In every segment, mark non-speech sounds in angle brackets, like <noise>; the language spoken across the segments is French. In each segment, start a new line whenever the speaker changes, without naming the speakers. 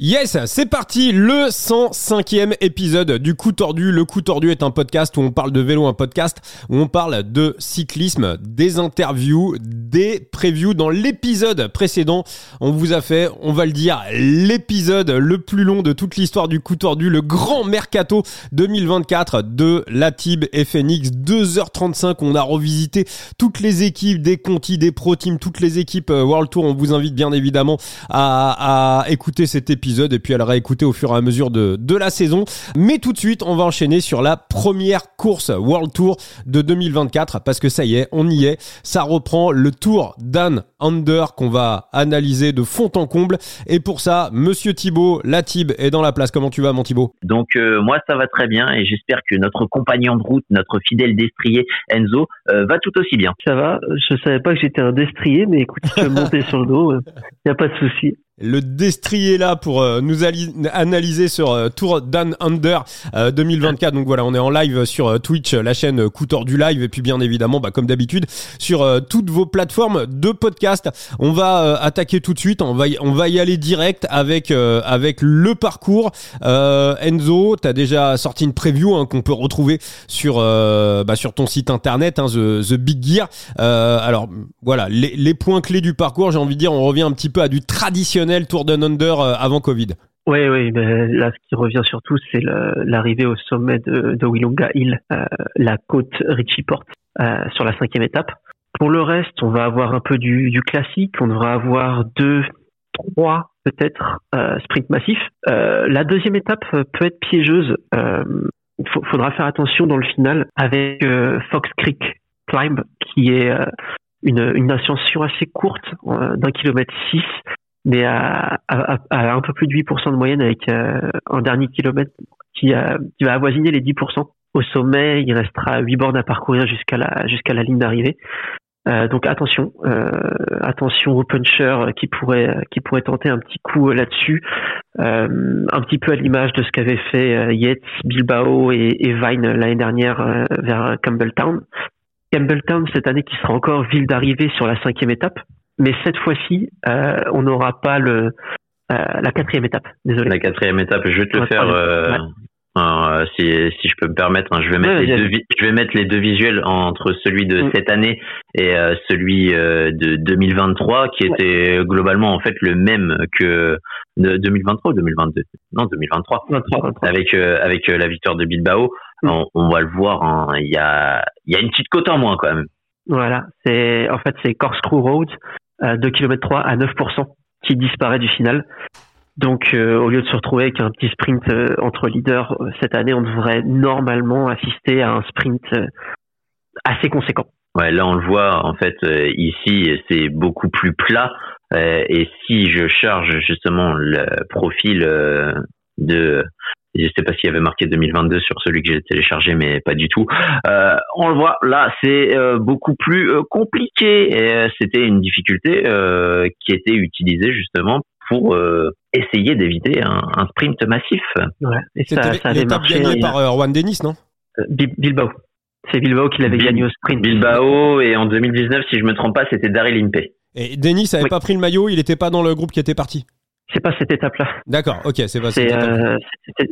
Yes, c'est parti, le 105e épisode du Coup Tordu. Le Coup Tordu est un podcast où on parle de vélo, un podcast où on parle de cyclisme, des interviews, des previews. Dans l'épisode précédent, on vous a fait, on va le dire, l'épisode le plus long de toute l'histoire du Coup Tordu, le grand mercato 2024 de la Tib FNX. 2h35, on a revisité toutes les équipes des Conti, des Pro Team, toutes les équipes euh, World Tour. On vous invite bien évidemment à, à écouter cet épisode et puis elle le écouté au fur et à mesure de, de la saison. Mais tout de suite, on va enchaîner sur la première course World Tour de 2024 parce que ça y est, on y est. Ça reprend le Tour Dan Under qu'on va analyser de fond en comble. Et pour ça, Monsieur Thibaut, la Tib est dans la place. Comment tu vas, mon Thibaut
Donc euh, moi, ça va très bien et j'espère que notre compagnon de route, notre fidèle destrier Enzo, euh, va tout aussi bien.
Ça va? Je savais pas que j'étais un destrier, mais écoute, tu peux monter sur le dos. Il euh, n'y a pas de souci
le destrier là pour euh, nous analyser sur euh, Tour Dan Under 2024. Euh, Donc voilà, on est en live sur Twitch, la chaîne Coup du Live, et puis bien évidemment, bah, comme d'habitude, sur toutes vos plateformes de podcast. On va attaquer tout de suite. On va y, on va y aller direct avec avec le parcours. Enzo, t'as déjà sorti une preview hein, qu'on peut retrouver sur bah, sur ton site internet, hein, The, Big Gear. alors voilà, les, les points clés du parcours. J'ai envie de dire, on revient un petit peu à du traditionnel Tour Down Under euh, avant Covid.
Oui, oui, ben, là, ce qui revient surtout, c'est l'arrivée au sommet de, de Willunga Hill, euh, la côte Richie Port, euh, sur la cinquième étape. Pour le reste, on va avoir un peu du, classique. On devra avoir deux, trois, peut-être, sprints massifs. la deuxième étape peut être piégeuse. Il faudra faire attention dans le final avec Fox Creek Climb, qui est une, une ascension assez courte, d'un kilomètre six, mais à, un peu plus de 8% de moyenne avec euh, un dernier kilomètre qui, qui, va avoisiner les 10%. Au sommet, il restera 8 bornes à parcourir jusqu'à la, jusqu'à la ligne d'arrivée. Euh, donc attention, euh, attention aux punchers qui pourraient qui pourraient tenter un petit coup là-dessus, un petit peu à l'image de ce qu'avaient fait Yates, Bilbao et, et Vine l'année dernière vers Campbelltown. Campbelltown cette année qui sera encore ville d'arrivée sur la cinquième étape, mais cette fois-ci, euh, on n'aura pas le euh, la quatrième étape. Désolé.
La quatrième étape, je vais te le faire. Euh, si, si je peux me permettre, hein, je vais mettre les deux, je vais mettre les deux visuels entre celui de mm. cette année et euh, celui euh, de 2023, qui était globalement en fait le même que de 2023 ou 2022 Non, 2023. 23, Avec avec la victoire de Bilbao, mm. on, on, va le voir. Hein, il y a il y a une petite côte en moins quand même.
Voilà, c'est en fait c'est Corkscrew Road 2 km 3 à 9% qui disparaît du final. Donc, euh, au lieu de se retrouver avec un petit sprint euh, entre leaders euh, cette année, on devrait normalement assister à un sprint assez conséquent.
Ouais, là on le voit en fait ici c'est beaucoup plus plat et si je charge justement le profil de je sais pas s'il y avait marqué 2022 sur celui que j'ai téléchargé, mais pas du tout. Euh, on le voit, là, c'est euh, beaucoup plus euh, compliqué. Et c'était une difficulté qui était utilisée justement pour essayer d'éviter un, sprint massif.
Ouais. Et ça, ça avait marché. gagné par Juan Denis, non?
Bilbao. C'est Bilbao qui l'avait gagné au sprint.
Bilbao, et en 2019, si je me trompe pas, c'était Daryl Impey.
Et Denis n'avait pas pris le maillot, il n'était pas dans le groupe qui était parti?
C'est pas cette étape-là.
D'accord, ok, c'est pas cette étape. Euh,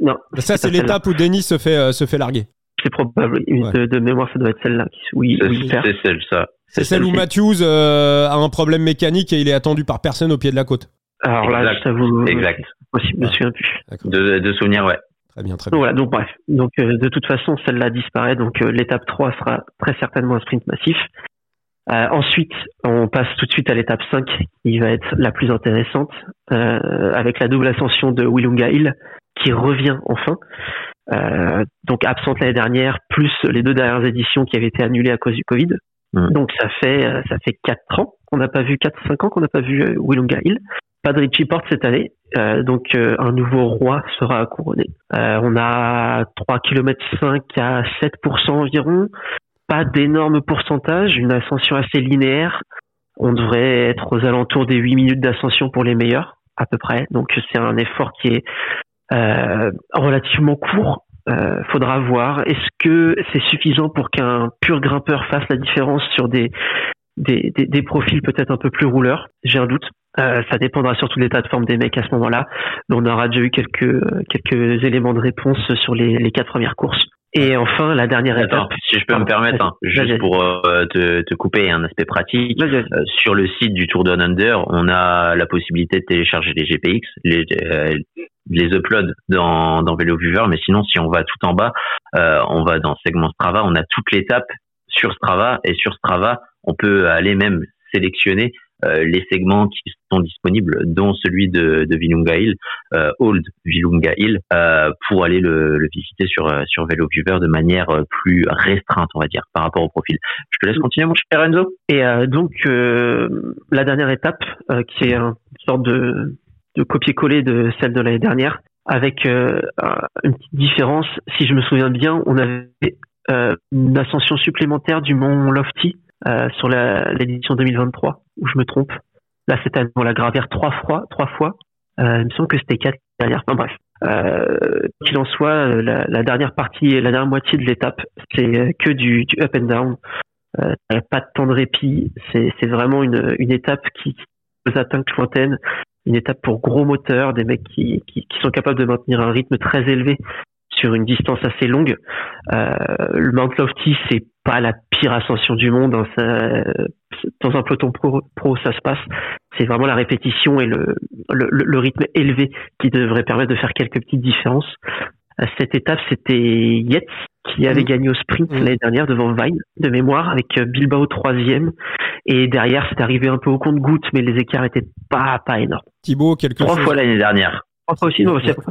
non. Ça, c'est l'étape où Denis se fait, euh, se fait larguer.
C'est probable. De, mémoire, ça doit être celle-là. Oui,
c'est celle, ça.
C'est celle où Matthews euh, a un problème mécanique et il est attendu par personne au pied de la côte.
Alors là,
exact.
ça vous.
Exact.
Possible, je me souviens plus.
De, de souvenir, ouais.
Très bien, très
bien. Donc, voilà, donc bref. Donc, de toute façon, celle-là disparaît. Donc, l'étape 3 sera très certainement un sprint massif. Euh, ensuite, on passe tout de suite à l'étape 5, qui va être la plus intéressante, euh, avec la double ascension de Willunga Hill, qui revient enfin. Euh, donc absente l'année dernière, plus les deux dernières éditions qui avaient été annulées à cause du Covid. Mm. Donc ça fait ça fait quatre ans qu'on n'a pas vu, quatre cinq ans qu'on n'a pas vu Willunga Hill. Pas de Richie Porte cette année, donc un nouveau roi sera couronné. on a 3 km 5 à 7% environ, pas d'énormes pourcentages, une ascension assez linéaire. On devrait être aux alentours des 8 minutes d'ascension pour les meilleurs, à peu près. Donc c'est un effort qui est euh, relativement court. Euh, faudra voir. Est-ce que c'est suffisant pour qu'un pur grimpeur fasse la différence sur des des, des, profils peut-être un peu plus rouleurs? J'ai un doute. ça dépendra surtout de l'état de forme des mecs à ce moment-là. On aura déjà eu quelques quelques éléments de réponse sur les, les quatre premières courses. Et enfin, la dernière étape.
Si je peux me permettre, hein, juste pour euh, te, te, couper un aspect pratique, euh, sur le site du Tour Down Under, on a la possibilité de télécharger les GPX, les, euh, les upload dans, dans Vélo Viewer, mais sinon, si on va tout en bas, on va dans segment Strava, on a toute l'étape sur Strava, et sur Strava, on peut aller même sélectionner euh, les segments qui sont disponibles, dont celui de, de Vilunga Hill, euh, Old Vilunga Hill, euh, pour aller le, le, visiter sur sur VeloViewer de manière plus restreinte, on va dire, par rapport au profil. Je te laisse continuer, mon cher Enzo.
Et donc la dernière étape, qui est une sorte de, de copier-coller de celle de l'année dernière, avec une petite différence. Si je me souviens bien, on avait une ascension supplémentaire du mont Lofty euh, sur l'édition 2023, où je me trompe. Là, c'était on la gravir trois fois, trois fois. Euh, il me semble que c'était quatre dernières. Enfin bref. Euh, qu'il en soit, euh, la, dernière partie, la dernière moitié de l'étape, c'est que du, up and down. Euh, pas de temps de répit. C'est vraiment une, étape qui, qui nous atteint lointaines. Une étape pour gros moteurs, des mecs qui, sont capables de maintenir un rythme très élevé sur une distance assez longue. Euh, le Mount Lofty, c'est pas la pire ascension du monde. Hein, dans un peloton pro, pro, ça se passe. C'est vraiment la répétition et le, le, le, rythme élevé qui devrait permettre de faire quelques petites différences. À cette étape, c'était Yates qui avait mmh. gagné au sprint mmh. l'année dernière devant Vine de mémoire avec Bilbao troisième et derrière c'est arrivé un peu au compte goutte mais les écarts étaient pas pas énormes.
Thibaut quelque
trois fois l'année dernière
aussi,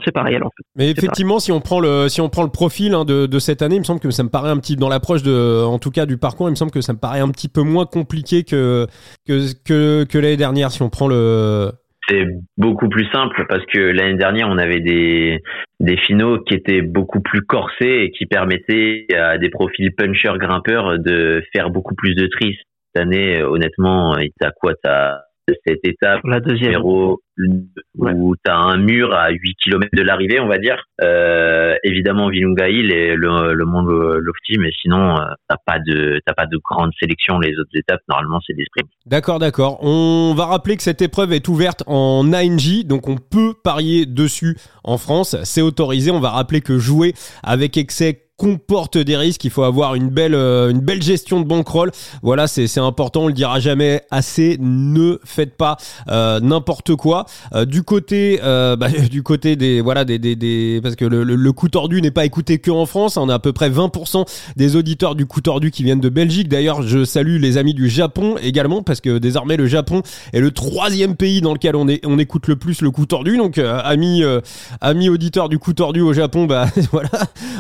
c'est pareil alors.
Mais effectivement, si on prend le si on prend le profil hein, de, de cette année, il me semble que ça me paraît un petit dans l'approche de, en tout cas du parcours, il me semble que ça me paraît un petit peu moins compliqué que que que, que l'année dernière. Si on prend le
c'est beaucoup plus simple parce que l'année dernière, on avait des, des finaux qui étaient beaucoup plus corsés et qui permettaient à des profils puncher grimpeurs de faire beaucoup plus de tri. Cette année, honnêtement, il t'a quoi T'as cette étape
la deuxième
où tu as un mur à 8 km de l'arrivée, on va dire. Euh, évidemment, Vilunga Hill et le, le Mont Lofty, mais sinon, euh, t'as pas de t'as pas de grande sélection. Les autres étapes, normalement, c'est des sprints.
D'accord, d'accord. On va rappeler que cette épreuve est ouverte en ANJ, donc on peut parier dessus en France. C'est autorisé. On va rappeler que jouer avec excès comporte des risques. Il faut avoir une belle, euh, une belle gestion de bankroll. Voilà, c'est, important. On le dira jamais assez. Ne faites pas euh, n'importe quoi. Euh, du côté, bah, <laughs> du côté des, voilà, des, des, des parce que le, le, coup tordu n'est pas écouté que en France. On a à peu près 20% des auditeurs du coup tordu qui viennent de Belgique. D'ailleurs, je salue les amis du Japon également parce que désormais le Japon est le troisième pays dans lequel on, est, on écoute le plus le coup tordu. Donc, amis, amis auditeurs du coup tordu au Japon, bah <laughs> voilà,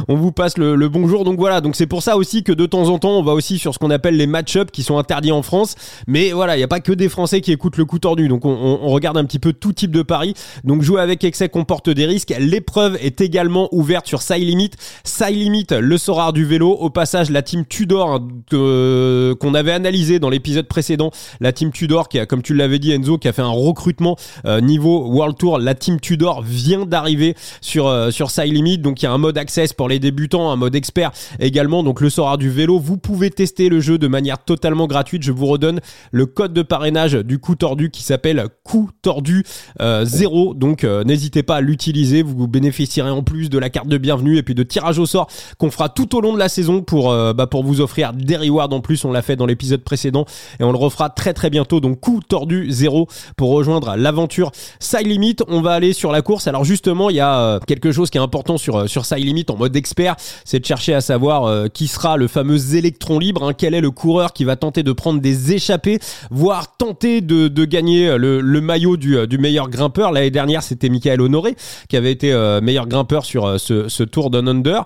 on vous passe le le, bonjour. Donc voilà, donc c'est pour ça aussi que de temps en temps, on va aussi sur ce qu'on appelle les match-up qui sont interdits en France. Mais voilà, il n'y a pas que des Français qui écoutent le coup tordu. Donc on, regarde un petit peu tout type de paris. Donc jouer avec excès comporte des risques. L'épreuve est également ouverte sur Side Limit. Side Limit, le Sorare du vélo. Au passage, la team Tudor hein, qu'on avait analysé dans l'épisode précédent, la team Tudor qui a, comme tu l'avais dit Enzo, qui a fait un recrutement euh, niveau World Tour. La team Tudor vient d'arriver sur euh, sur Side Limit. Donc il y a un mode access pour les débutants, mode expert également. Donc le Sora du vélo, vous pouvez tester le jeu de manière totalement gratuite. Je vous redonne le code de parrainage du coup tordu qui s'appelle coup tordu 0. Euh, Donc euh, n'hésitez pas à l'utiliser. Vous bénéficierez en plus de la carte de bienvenue et puis de tirage au sort qu'on fera tout au long de la saison pour, euh, bah, pour vous offrir des rewards en plus. On l'a fait dans l'épisode précédent et on le refera très très bientôt. Donc coup tordu 0 pour rejoindre l'aventure Side Limit. On va aller sur la course. Alors justement, il y a quelque chose qui est important sur, sur Side Limit en mode expert c'est de chercher à savoir euh, qui sera le fameux électron libre, hein, quel est le coureur qui va tenter de prendre des échappées, voire tenter de, de gagner le, le maillot du, euh, du, meilleur grimpeur. L'année dernière, c'était Michael Honoré qui avait été euh, meilleur grimpeur sur ce, ce, Tour d'un Under.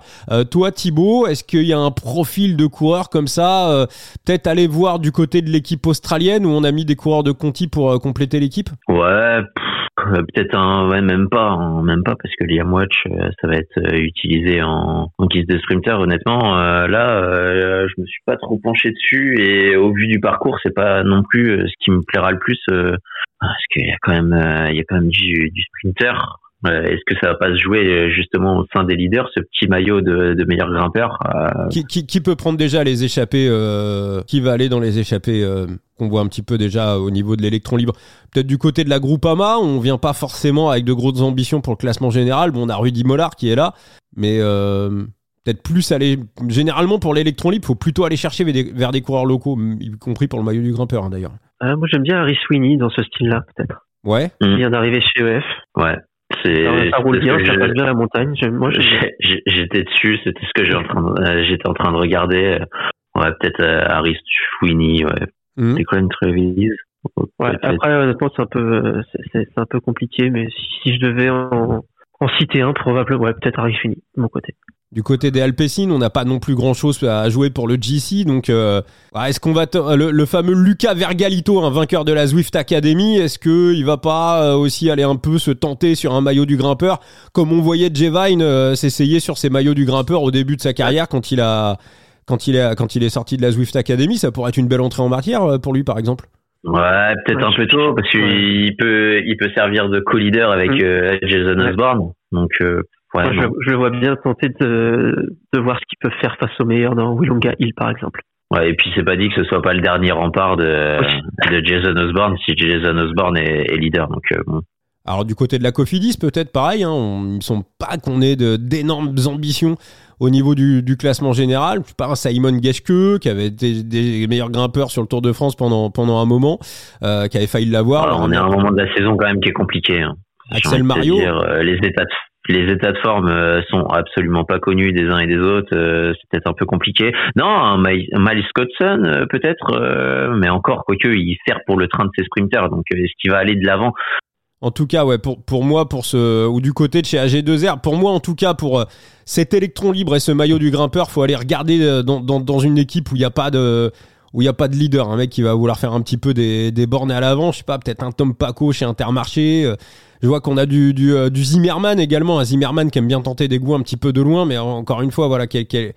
toi, Thibaut, est-ce qu'il y a un profil de coureur comme ça Peut-être aller voir du côté de l'équipe australienne où on a mis des coureurs de Conti pour compléter l'équipe?
Ouais. Euh, peut-être un, ouais, même pas, hein, même pas parce que Liam Watch, euh, ça va être euh, utilisé en, en guise de sprinter. Honnêtement, là, je me suis pas trop penché dessus et au vu du parcours, c'est pas non plus ce qui me plaira le plus parce qu'il y a quand même, il y a quand même du, du sprinter Est-ce que ça va pas se jouer justement au sein des leaders, ce petit maillot de, de meilleur grimpeur
qui, qui, qui, peut prendre déjà les échappées Qui va aller dans les échappées qu'on voit un petit peu déjà au niveau de l'électron libre? Peut-être du côté de la Groupama, on vient pas forcément avec de grosses ambitions pour le classement général. Bon, on a Rudy Mollard qui est là, mais peut-être plus aller. Généralement, pour l'électron libre, il faut plutôt aller chercher vers des, coureurs locaux, y compris pour le maillot du grimpeur hein, d'ailleurs.
Euh, moi, j'aime bien Harry Sweeney dans ce style-là, peut-être.
Ouais.
Il vient d'arriver chez EF.
Ouais.
C'est, ça, roule bien, ça passe bien la montagne. Moi,
j'étais dessus, c'était ce que j'étais en train de, euh, j'étais en train de regarder. Ouais, peut-être euh, Harry Sweeney, ouais. Mmh. C'est quoi une Travis
Ouais, après, honnêtement, c'est un peu, c'est, un peu compliqué, mais si, je devais en, en citer un, probablement, ouais, peut-être Sweeney, de mon côté.
Du côté des Alpecin, on n'a pas non plus grand-chose à jouer pour le GC. Donc, euh, bah, est-ce qu'on va le, fameux Lucas Vergalito, un vainqueur de la Zwift Academy, est-ce que il va pas euh, aussi aller un peu se tenter sur un maillot du grimpeur, comme on voyait Jevine euh, s'essayer sur ses maillots du grimpeur au début de sa carrière quand il a quand il est quand il est sorti de la Zwift Academy, ça pourrait être une belle entrée en matière pour lui, par exemple.
Ouais, peut-être un peu tôt parce qu'il peut il peut servir de co-leader avec mm. Jason Osborne. Donc
je, le vois bien tenter de, de voir ce qu'il peut faire face au meilleur dans Willonga Hill, par exemple.
Ouais, et puis c'est pas dit que ce soit pas le dernier rempart de, de Jason Osborne si Jason Osborne est, leader. Donc euh, bon.
Alors du côté de la Cofidis, peut-être pareil. Hein, on, il me semble pas qu'on ait d'énormes ambitions au niveau du, du, classement général. Je pas, Simon Geschke, qui avait été des meilleurs grimpeurs sur le Tour de France pendant pendant un moment, euh, qui avait failli l'avoir.
Alors, on est à un moment de la saison quand même qui est compliqué. Hein.
Axel Mario.
Dire, euh, les états de les états de forme euh, sont absolument pas connus des uns et des autres. Euh, c'est peut-être un peu compliqué. Non, un Miles Scottson peut-être, mais encore, quoique, il sert pour le train de ses sprinters. Donc, est-ce qu'il va aller de l'avant
en tout cas, ouais, pour, pour moi, pour ce, ou du côté de chez AG2R, pour moi, en tout cas, pour cet électron libre et ce maillot du grimpeur, faut aller regarder dans, dans, dans une équipe où il n'y a pas de, où il y a pas de leader, un mec qui va vouloir faire un petit peu des, des bornes à l'avant, je sais pas, peut-être un Tom Paco chez Intermarché, je vois qu'on a du, du, euh, du, Zimmerman également, un Zimmerman qui aime bien tenter des goûts un petit peu de loin, mais encore une fois, voilà, quelle, quelle,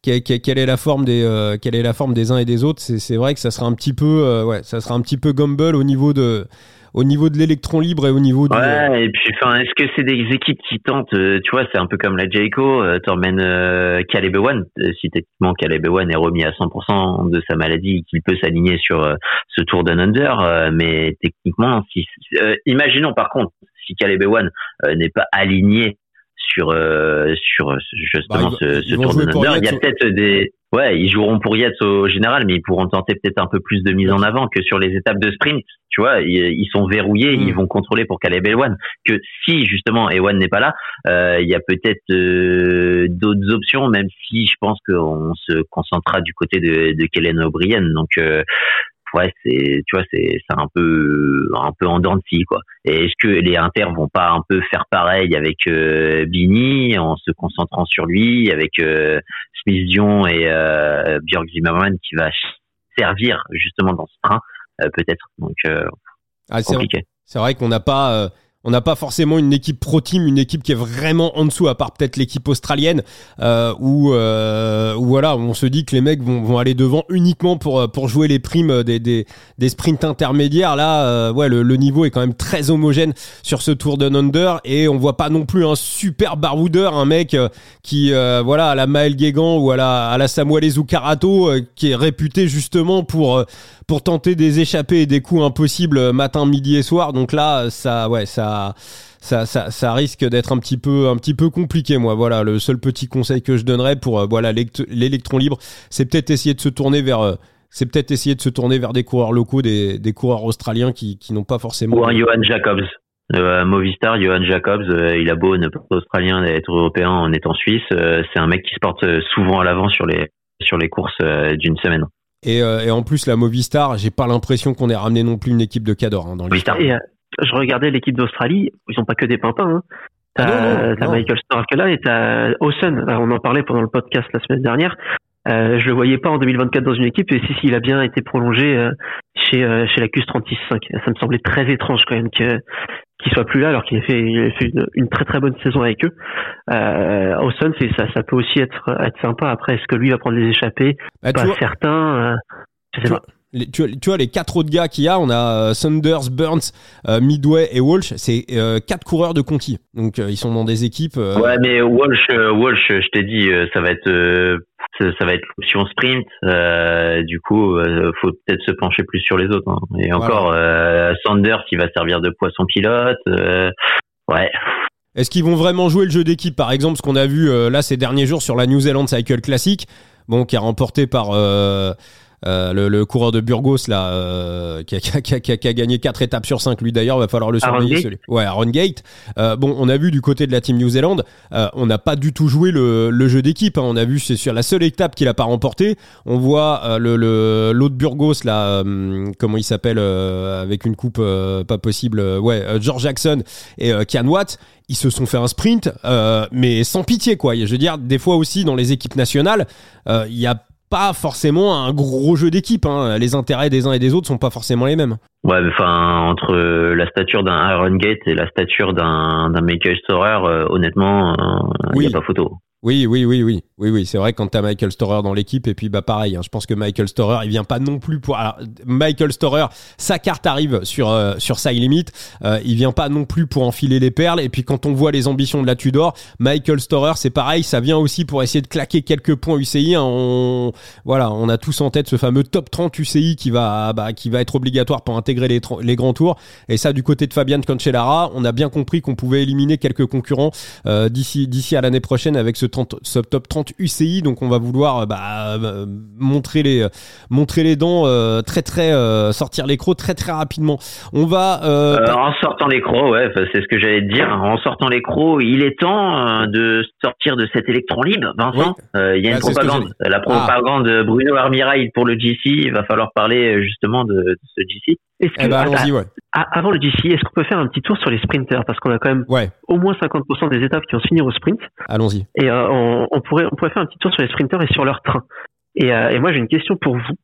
quelle, est la forme des, euh, quelle est la forme des uns et des autres. C'est vrai que ça sera un petit peu, euh, ouais, ça sera un petit peu Gumble au niveau de, au niveau de l'électron libre et au niveau
du. Ouais, et puis, enfin, est-ce que c'est des équipes qui tentent, tu vois, c'est un peu comme la Jayco, euh, t'emmènes euh, Caleb Ewan, si techniquement Caleb Ewan est remis à 100% de sa maladie, qu'il peut s'aligner sur ce Tour d'un under, mais techniquement, si, imaginons par contre, si Caleb Ewan euh, n'est pas aligné sur euh, sur justement bah, ce, ce tour de Under. Il y a peut-être des ouais, ils joueront pour Yates au général, mais ils pourront tenter peut-être un peu plus de mise en avant que sur les étapes de sprint. Tu vois, ils, sont verrouillés, ils mm. vont contrôler pour Caleb Ewan. Que si justement Ewan n'est pas là, euh, il y a peut-être d'autres options, même si je pense qu'on se concentrera du côté de, de Kellen O'Brien. Donc ouais, c'est, tu vois, c'est, c'est un peu, un peu en dents de scie, quoi. Et est-ce que les Inter vont pas un peu faire pareil avec euh, Bini en se concentrant sur lui, avec euh, Smith Dion et euh, Björk Zimmerman qui va servir justement dans ce train, euh, peut-être. Donc, ah, compliqué.
C'est vrai qu'on n'a pas on n'a pas forcément une équipe pro team, une équipe qui est vraiment en dessous, à part peut-être l'équipe australienne, euh, où, euh, voilà, on se dit que les mecs vont, aller devant uniquement pour, euh, pour jouer les primes des, sprints intermédiaires. Là, euh, ouais, le, niveau est quand même très homogène sur ce Tour de Under et on voit pas non plus un super baroudeur, un mec qui, voilà, à la Maël Guégan ou à la, à la Zucarato, qui est réputé justement pour pour tenter des échappées et des coups impossibles matin, midi et soir. Donc là, ça, ouais, ça, ça, ça, ça risque d'être un petit peu, un petit peu compliqué. Moi, voilà, le seul petit conseil que je donnerais pour, euh, voilà, l'électron libre, c'est peut-être essayer de se tourner vers euh, c'est peut-être essayer de se tourner vers des coureurs locaux, des, des coureurs australiens qui, qui n'ont pas forcément.
Ou un Johan Jacobs. Euh, Movistar, Johan Jacobs, il a beau ne pas être australien d'être européen en étant suisse, c'est un mec qui se porte souvent à l'avant sur les sur les courses d'une semaine.
Euh, et, en plus, la Movistar, j'ai pas l'impression qu'on ait ramené non plus une équipe de Cador hein, dans l'histoire.
Euh, je regardais l'équipe d'Australie, ils ont pas que des pimpins. Hein. T'as ah Michael Stark là et t'as Hawson. On en parlait pendant le podcast la semaine dernière. Euh, je le voyais pas en 2024 dans une équipe et si, si il a bien été prolongé euh, chez chez la CUS 36.5. Ça me semblait très étrange quand même que qu'il soit plus là alors qu'il a fait, il a fait une, très très bonne saison avec eux. Euh, Austin, c'est ça, ça peut aussi être être sympa. Après, est-ce que lui va prendre les échappées? Bah, Pas certain. Euh, je sais pas
tu, tu, vois les quatre autres gars qu'il y a, on a Sanders, Burns, Midway et Walsh, c'est quatre coureurs de Conti. Donc ils sont dans des équipes.
Ouais, mais Walsh, Walsh, je t'ai dit, ça va être ça, va être l'option sprint. Euh, du coup, euh, faut peut-être se pencher plus sur les autres. Hein. Et encore, euh, Sanders, qui va servir de poisson pilote. Euh, ouais.
Est-ce qu'ils vont vraiment jouer le jeu d'équipe, par exemple, ce qu'on a vu là ces derniers jours sur la New Zealand Cycle Classic, bon, qui est remporté par euh, le, coureur de Burgos là euh, qui, a, <laughs> qui, qui, a, gagné 4 étapes sur 5 lui d'ailleurs va falloir le surveiller celui. ouais Aaron Gate euh, bon on a vu du côté de la team New Zealand on n'a pas du tout joué le, le jeu d'équipe hein. on a vu c'est sur la seule étape qu'il a pas remporté on voit le l'autre Burgos là comment il s'appelle avec une coupe pas possible ouais George Jackson et Kian Watt ils se sont fait un sprint, mais sans pitié quoi. Je veux dire, des fois aussi dans les équipes nationales, il y a pas forcément un gros jeu d'équipe. Hein. Les intérêts des uns et des autres sont pas forcément les mêmes.
Ouais, enfin entre la stature d'un Aaron Gate et la stature d'un Michael Storer, euh, honnêtement, il euh, n'y a pas photo.
Oui, oui, oui, oui, oui, oui. C'est vrai quand t'as Michael Storer dans l'équipe et puis bah pareil. Hein, je pense que Michael Storer, il vient pas non plus pour. Alors, Michael Storer, sa carte arrive sur euh, sur sa limite. Euh, il vient pas non plus pour enfiler les perles. Et puis quand on voit les ambitions de la Tudor, Michael Storer, c'est pareil. Ça vient aussi pour essayer de claquer quelques points UCI. Hein. On voilà, on a tous en tête ce fameux top 30 UCI qui va bah, qui va être obligatoire pour intégrer les les grands tours. Et ça, du côté de Fabian Cancellara, on a bien compris qu'on pouvait éliminer quelques concurrents euh, d'ici d'ici à l'année prochaine avec ce top 30 UCI. Donc on va vouloir euh, bah, euh, montrer les montrer les dents euh, très très sortir les crocs très très rapidement. On va
en sortant les crocs, ouais, c'est ce que j'allais te dire. En sortant les crocs, il est temps de sortir de cet électron libre, Vincent. Il y a une bah, propagande, la propagande de Bruno Armirail pour le GC. Il va falloir parler justement de, ce GC.
Eh ben,
avant le GC, est-ce qu'on peut faire un petit tour sur les sprinters parce qu'on a quand même au moins 50% des étapes qui vont se finir au sprint.
Allons-y.
Et on, pourrait, on pourrait faire un petit tour sur les sprinters et sur leur train. Et, euh, moi, j'ai une question pour vous.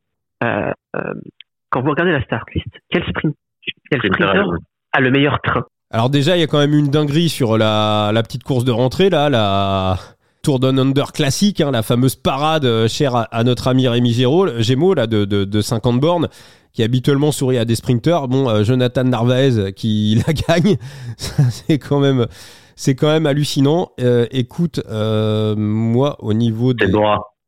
Euh, euh, quand vous regardez la start list, quel, sprint, quel sprinter a le meilleur train?
Alors déjà, il y a quand même une dinguerie sur la, la petite course de rentrée, là, la Tour Down Under classique, hein, la fameuse parade chère à, notre ami Rémi Gémeaux, là, de, de, de 50 bornes qui habituellement sourit à des sprinters. Bon, Jonathan Narvaez qui <laughs> la gagne, c'est quand même c'est quand même hallucinant. Euh, écoute, euh, moi, au niveau
de.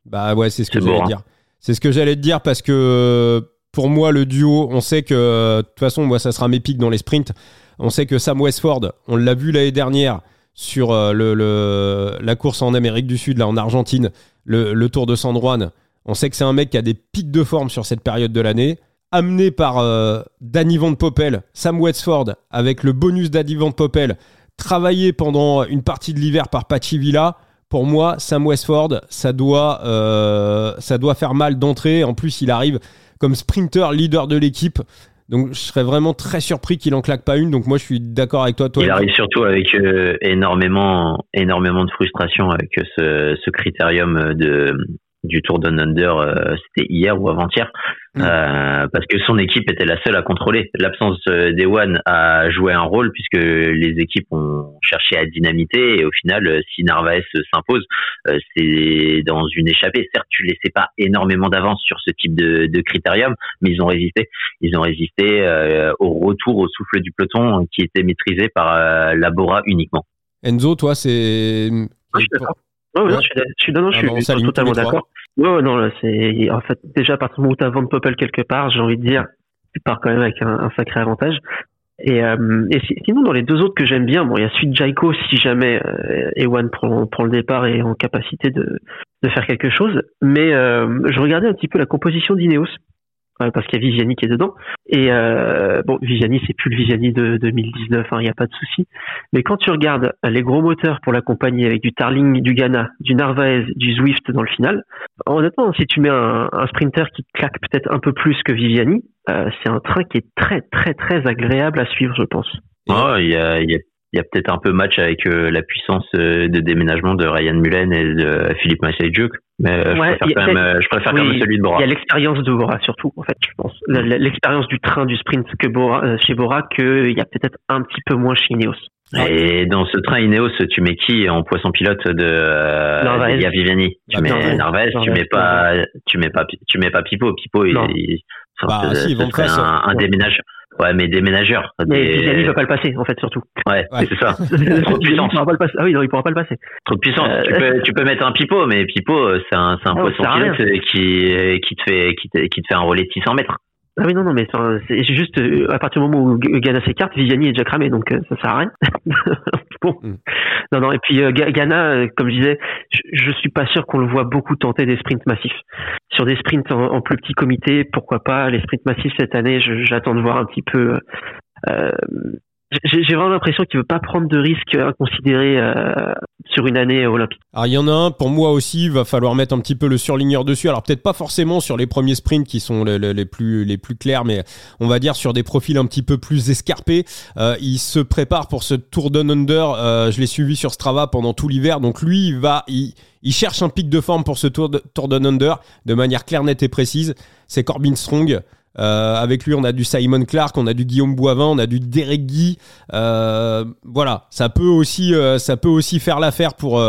Bah ouais, c'est ce que j'allais dire. C'est ce que j'allais te dire parce que pour moi, le duo, on sait que de toute façon, moi, ça sera mes pics dans les sprints. On sait que Sam Westford, on l'a vu l'année dernière sur euh, la course en Amérique du Sud, en Argentine, le, Tour de San Juan. On sait que c'est un mec qui a des pics de forme sur cette période de l'année. Amené par Danny Van Poppel, Sam Westford, avec le bonus d'Anny Van Poppel, travaillé pendant une partie de l'hiver par Pachi Villa, pour moi, Sam Westford, ça doit, euh, ça doit faire mal d'entrée. En plus, il arrive comme sprinter leader de l'équipe. Donc, je serais vraiment très surpris qu'il en claque pas une. Donc, moi, je suis d'accord avec toi. toi
il arrive surtout avec euh, énormément, énormément de frustration avec ce, ce critérium de, du Tour Down Under, euh, c'était hier ou avant-hier, euh, parce que son équipe était la seule à contrôler. L'absence d'Ewan a joué un rôle puisque les équipes ont cherché à dynamiter et au final, euh, si Narvaez s'impose, c'est dans une échappée. Certes, tu laissais pas énormément d'avance sur ce type de, de, critérium, mais ils ont résisté. Ils ont résisté au retour au souffle du peloton qui était maîtrisé par Labora uniquement.
Enzo, toi, c'est
Ouais, je suis, je suis, je suis, totalement d'accord. Ouais, non, c'est en fait déjà à partir du moment où tu as quelque part, j'ai envie de dire, tu pars quand même avec un, sacré avantage. Et, euh, et sinon, dans les deux autres que j'aime bien, bon, il y a Sweet Jaiko si jamais euh, Ewan prend, prend le départ et est en capacité de, de faire quelque chose. Mais euh, je regardais un petit peu la composition d'Ineos parce qu'il y a Viviani qui est dedans. Et euh, bon, Viviani, c'est plus le Viviani de 2019, il n'y a pas de souci. Mais quand tu regardes les gros moteurs pour l'accompagner avec du Tarling, du Ghana, du Narvaez, du Zwift dans le final, honnêtement, si tu mets un, sprinter qui claque peut-être un peu plus que Viviani, euh, c'est un train qui est très très très agréable à suivre, je pense.
Oh, il y a il y a peut-être un peu match avec euh, la puissance euh, de déménagement de Ryan Mullen et de Philippe Massayjuk. Mais euh, je préfère, quand même, je préfère quand même celui de Bora.
Il y a l'expérience de Bora surtout, en fait, je pense. L'expérience du train du sprint que Bora, chez Bora, qu'il y a peut-être un petit peu moins chez Ineos.
Et dans ce train Ineos, tu mets qui en poisson pilote de euh, Viviani Tu mets Narvaez, tu mets pas, tu mets pas, tu mets pas Pipo. Pipo, il,
bah, si, Van Trace,
un, un déménageur. Ouais, mais des ménageurs.
Mais
des...
Viviani ne va pas le passer, en fait, surtout.
Ouais,
Ouais.
c'est ça. <laughs> Trop de puissance.
pourra pas le passer. Ah oui, non, il pourra pas le passer.
Trop de puissance.
Euh,
tu, peux, tu peux mettre un pipeau, mais pipeau, euh, c'est un, un
Ah,
poisson euh, qui, qui te fait, qui te, qui te fait un relais de 600 mètres.
Ah oui, non, non, mais c'est juste à partir du moment où Ghana s'écarte, Viviani est déjà cramé, donc ça sert à rien. <laughs> <laughs> bon.
Mm.
Non, non, et puis euh, Ghana, euh, comme je disais, je, je suis pas sûr qu'on le voit beaucoup tenter des sprints massifs. Sur des sprints en, en plus petit comité, pourquoi pas les sprints massifs cette année, j'attends de voir un petit peu. Euh, j'ai vraiment l'impression qu'il veut pas prendre de risques inconsidérés euh, sur une année olympique.
Alors il y en a un, pour moi aussi, il va falloir mettre un petit peu le surligneur dessus. Alors peut-être pas forcément sur les premiers sprints qui sont les, plus, les plus clairs, mais on va dire sur des profils un petit peu plus escarpés. Euh, il se prépare pour ce Tour Down Under. Euh, je l'ai suivi sur Strava pendant tout l'hiver. Donc lui, il va, il cherche un pic de forme pour ce Tour, de, Tour Down Under de manière claire, nette et précise. C'est Corbin Strong. Euh, avec lui, on a du Simon Clark, on a du Guillaume Boivin, on a du Derek Guy. Euh, voilà, ça peut aussi, euh, ça peut aussi faire l'affaire pour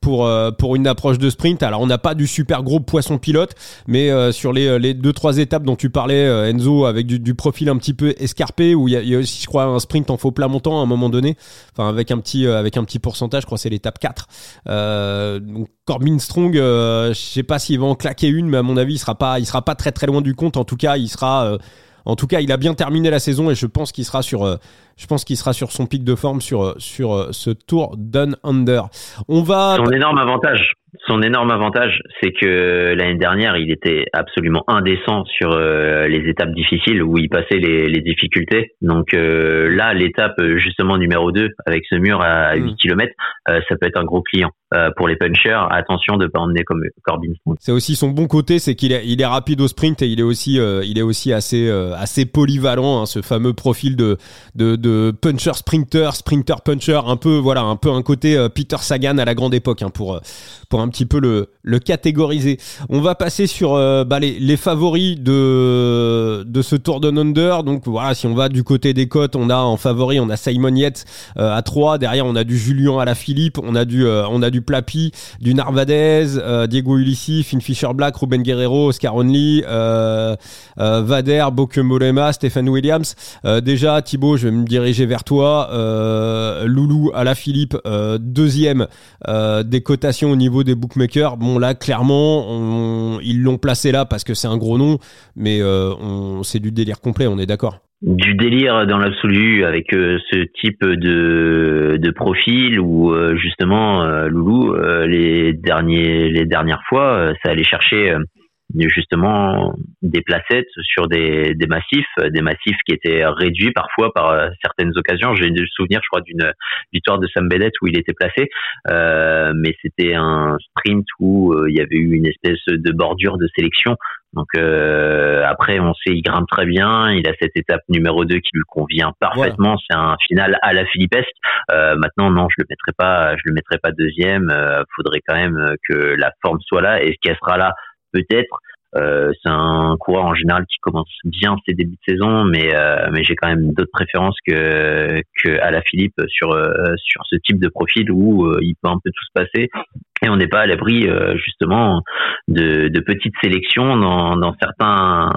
pour euh, pour une approche de sprint. Alors, on n'a pas du super gros poisson pilote, mais euh, sur les les deux trois étapes dont tu parlais, euh, Enzo, avec du, du profil un petit peu escarpé, où il y a, y a aussi, je crois, un sprint en faux plat montant à un moment donné, enfin avec un petit euh, avec un petit pourcentage. Je crois c'est l'étape 4 Euh, donc Corbin Strong, euh, je sais pas s'il va en claquer une, mais à mon avis, il sera pas, il sera pas très très loin du compte. En tout cas, il sera, euh, en tout cas, il a bien terminé la saison et je pense qu'il sera sur, euh, je pense qu'il sera sur son pic de forme sur euh, sur euh, ce Tour Down Under. On va.
Son énorme avantage, son énorme avantage, c'est que l'année dernière, il était absolument indécent sur euh, les étapes difficiles où il passait les, les difficultés. Donc euh, là, l'étape euh, justement numéro 2 avec ce mur à
Mm.
8 km, ça peut être un gros client pour les punchers. Attention de pas emmener comme Corbin.
C'est aussi son bon côté, c'est qu'il est, il est rapide au sprint et il est aussi, il est aussi assez, assez polyvalent. hein, ce fameux profil de, de, de puncher sprinter, sprinter puncher, un peu, voilà, un peu un côté Peter Sagan à la grande époque, hein, pour, euh, un petit peu le, le catégoriser. On va passer sur euh, bah, les, favoris de, de ce Tour de Under. Donc voilà, si on va du côté des cotes, on a en favori, on a Simon Yates euh, à 3. Derrière, on a du Julien Alaphilippe, on a du, euh, on a du Plapi, du Narvadez, euh, Diego Ulissi, Finn Fisher Black, Ruben Guerrero, Oscar Only, Vader, Boke Molema, Stephen Williams. Déjà, Thibaut, je vais me diriger vers toi. Loulou Alaphilippe, euh, deuxième euh, des cotations au niveau des bookmakers. Bon là, clairement, ils l'ont placé là parce que c'est un gros nom, mais euh, c'est du délire complet, on est d'accord.
du délire dans l'absolu avec euh, ce type de, de profil où euh, justement Loulou les derniers les dernières fois ça allait chercher justement des placettes sur des, des massifs euh, des massifs qui étaient réduits parfois par euh, certaines occasions j'ai le souvenir je crois d'une victoire de Sam Bennett où il était placé euh, mais c'était un sprint où euh, il y avait eu une espèce de bordure de sélection donc euh, après, on sait, il grimpe très bien. Il a cette étape numéro 2 qui lui convient parfaitement. C'est un final à la philippesque. Euh, maintenant, non, je le mettrai pas. Je le mettrai pas deuxième. Euh, faudrait quand même que la forme soit là. Est-ce qu'elle sera là Peut-être. Euh, c'est un coureur en général qui commence bien ses débuts de saison, mais euh, mais j'ai quand même d'autres préférences que que à la Philippe sur euh, sur ce type de profil où euh, il peut un peu tout se passer et on n'est pas à l'abri euh, justement de, de petites sélections dans, dans certains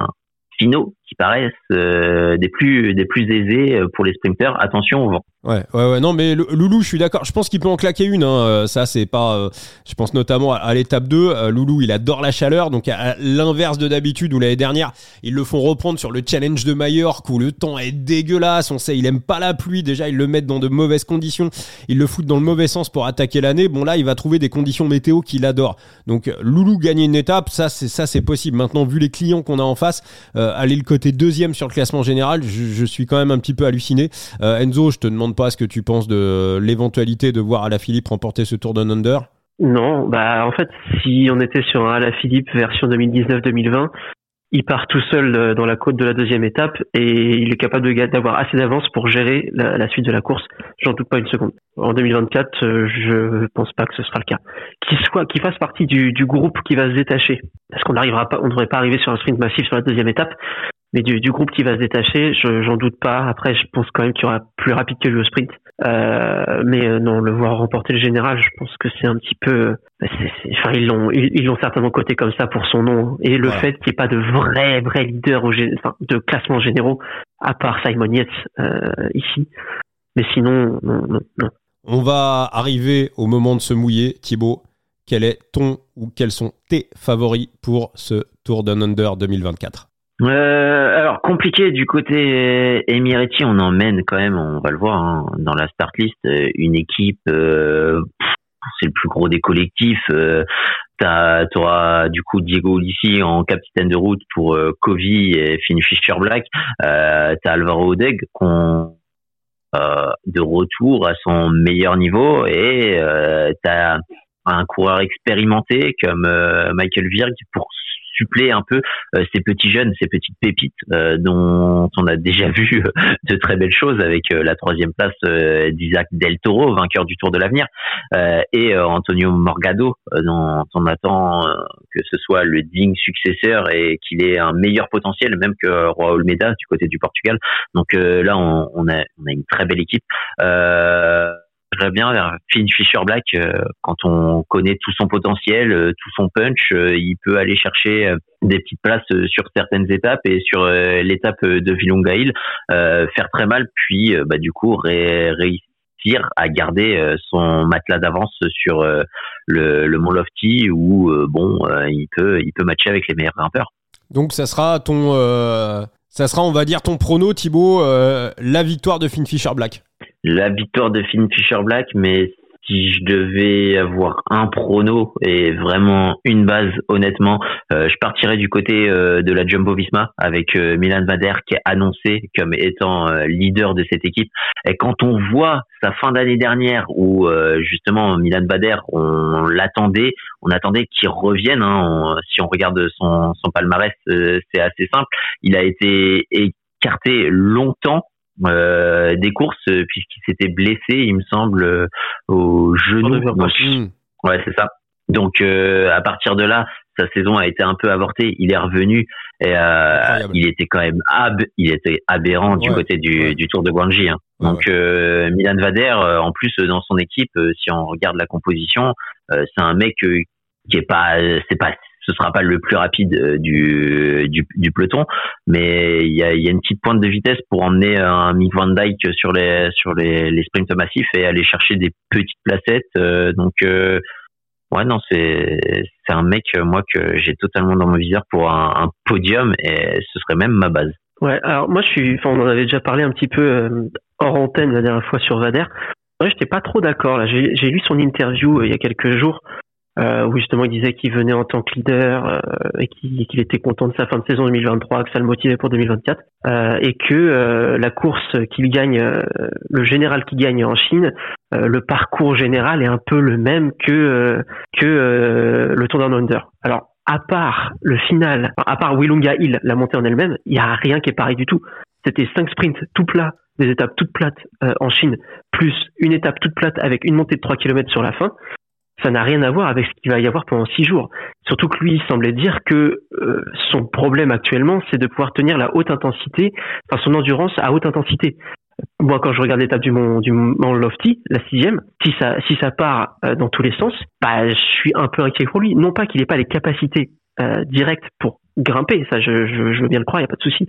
finaux paraissent euh, des plus des plus aisés euh, pour les sprinters. Attention au vent.
Ouais, ouais, ouais, non, mais Loulou, je suis d'accord. Je pense qu'il peut en claquer une. Hein. Euh, Ça, c'est pas. je pense notamment à, l'étape 2. Euh, Loulou, il adore la chaleur. Donc, à, l'inverse de d'habitude, où l'année dernière, ils le font reprendre sur le challenge de Majorque, où le temps est dégueulasse. On sait, il aime pas la pluie. Déjà, ils le mettent dans de mauvaises conditions. Ils le foutent dans le mauvais sens pour attaquer l'année. Bon, là, il va trouver des conditions météo qu'il adore. Donc, Loulou gagner une étape, ça, c'est ça, c'est possible. Maintenant, vu les clients qu'on a en face, aller le côté deuxième sur le classement général, je, suis quand même un petit peu halluciné. Euh, Enzo, je te demande pas ce que tu penses de l'éventualité de voir Alaphilippe remporter ce Tour de Under.
Non, bah en fait, si on était sur un Alaphilippe version 2019-2020, il part tout seul euh, dans la côte de la deuxième étape et il est capable d'avoir assez d'avance pour gérer la, suite de la course. J'en doute pas une seconde. En 2024, euh, je pense pas que ce sera le cas. Qu'il qu'il fasse partie du, du groupe qui va se détacher, parce qu'on n'arrivera pas, on ne devrait pas arriver sur un sprint massif sur la deuxième étape. Mais du, du groupe qui va se détacher, je, j'en doute pas. Après, je pense quand même qu'il y aura plus rapide que lui au sprint. Euh, mais euh, non, le voir remporter le général, je pense que c'est un petit peu. c'est- c'est- enfin, ils l'ont, ils, ils l'ont certainement coté comme ça pour son nom. Et le
Voilà.
fait qu'il n'y ait pas de vrai, vrai leader au, enfin, de classement généraux, à part Simon Yates euh, ici. Mais sinon, non, non, non.
On va arriver au moment de se mouiller. Thibaut, quel est ton ou quels sont tes favoris pour ce Tour Down Under 2024
Euh, alors compliqué du côté Emirati, on emmène quand même, on va le voir hein, dans la start list, euh, une équipe, euh, c'est le plus gros des collectifs. Euh, t'as- T'auras du coup Diego Ulissi en capitaine de route pour euh, et Finn Fisher Black. Euh, T'as Alvaro Odeg qu'on euh, de retour à son meilleur niveau et euh, t'as un coureur expérimenté comme euh, Michael Virg pour suppléer un peu euh, ces petits jeunes, ces petites pépites euh, dont on a déjà <laughs> vu euh, de très belles choses avec la troisième place d'Isaac Del Toro, vainqueur du Tour de l'Avenir, et Antonio Morgado, dont on attend que ce soit le digne successeur et qu'il ait un meilleur potentiel, même que Roi Olmeda du côté du Portugal. Donc là, on, on, a, on a une très belle équipe. Euh, J'aimerais bien vers Finn Fisher Black euh, quand on connaît tout son potentiel, euh, tout son punch, euh, il peut aller chercher des petites places sur certaines étapes et sur l'étape de Vilunga faire très mal puis bah, du coup ré- réussir à garder son matelas d'avance sur le, Mont Lofty où bon il peut il peut matcher avec les meilleurs grimpeurs.
Donc ça sera ton, ça sera on va dire ton prono Thibaut, euh, la victoire de Finn Fisher Black.
la victoire de Finn Fisher Black, mais si je devais avoir un prono et vraiment une base, honnêtement, euh, je partirais du côté euh, de la Jumbo Visma avec euh, Milan Vader qui est annoncé comme étant euh, leader de cette équipe. Et quand on voit sa fin d'année dernière où euh, justement Milan Vader, on l'attendait, on attendait qu'il revienne. hein. Si on regarde son, son palmarès, euh, c'est assez simple. Il a été écarté longtemps euh, des courses euh, puisqu'il s'était blessé, il me semble, euh, au genou. Donc,
Hmm.
ouais, c'est ça. Donc euh, à partir de là, sa saison a été un peu avortée. Il est revenu et euh, il était quand même ab il était aberrant du
Ouais,
côté du, du Tour de Guangxi. hein.
Ouais,
Donc euh, Milan Vader, euh, en plus dans son équipe, si on regarde la composition, euh, c'est un mec qui est pas, c'est pas, ce sera pas le plus rapide euh, du, du, du peloton, mais il y a, y a une petite pointe de vitesse pour emmener un Mick Van Dyke sur les sur les, les sprints massifs et aller chercher des petites placettes. euh, donc euh, ouais non c'est c'est un mec moi que j'ai totalement dans mon viseur pour un, podium et ce serait même ma base.
Ouais, alors moi je suis, enfin on en avait déjà parlé un petit peu hors antenne la dernière fois sur Vader. Moi j'étais pas trop d'accord là. J'ai lu son interview il y a quelques jours euh, où justement il disait qu'il venait en tant que leader euh, et qu'il qu'il était content de sa fin de saison 2023, que ça le motivait pour 2024 euh, et que euh, la course qu'il gagne, le général qui gagne en Chine, le parcours général est un peu le même que que le Tour Down Under. Alors à part le final, à part Wilunga Hill, la montée en elle-même, il y a rien qui est pareil du tout. C'était cinq sprints tout plats, des étapes toutes plates euh, en Chine, plus une étape toute plate avec une montée de 3 km sur la fin. Ça n'a rien à voir avec ce qu'il va y avoir pendant six jours. Surtout que lui, il semblait dire que euh, son problème actuellement, c'est de pouvoir tenir la haute intensité, enfin son endurance à haute intensité. Moi, quand je regarde l'étape du Mont, du Mont Lofty, la sixième, si ça, si ça part euh, dans tous les sens, bah, je suis un peu inquiet pour lui. Non pas qu'il n'ait pas les capacités euh, directes pour grimper, ça, je, je, je veux bien le croire, il n'y a pas de souci.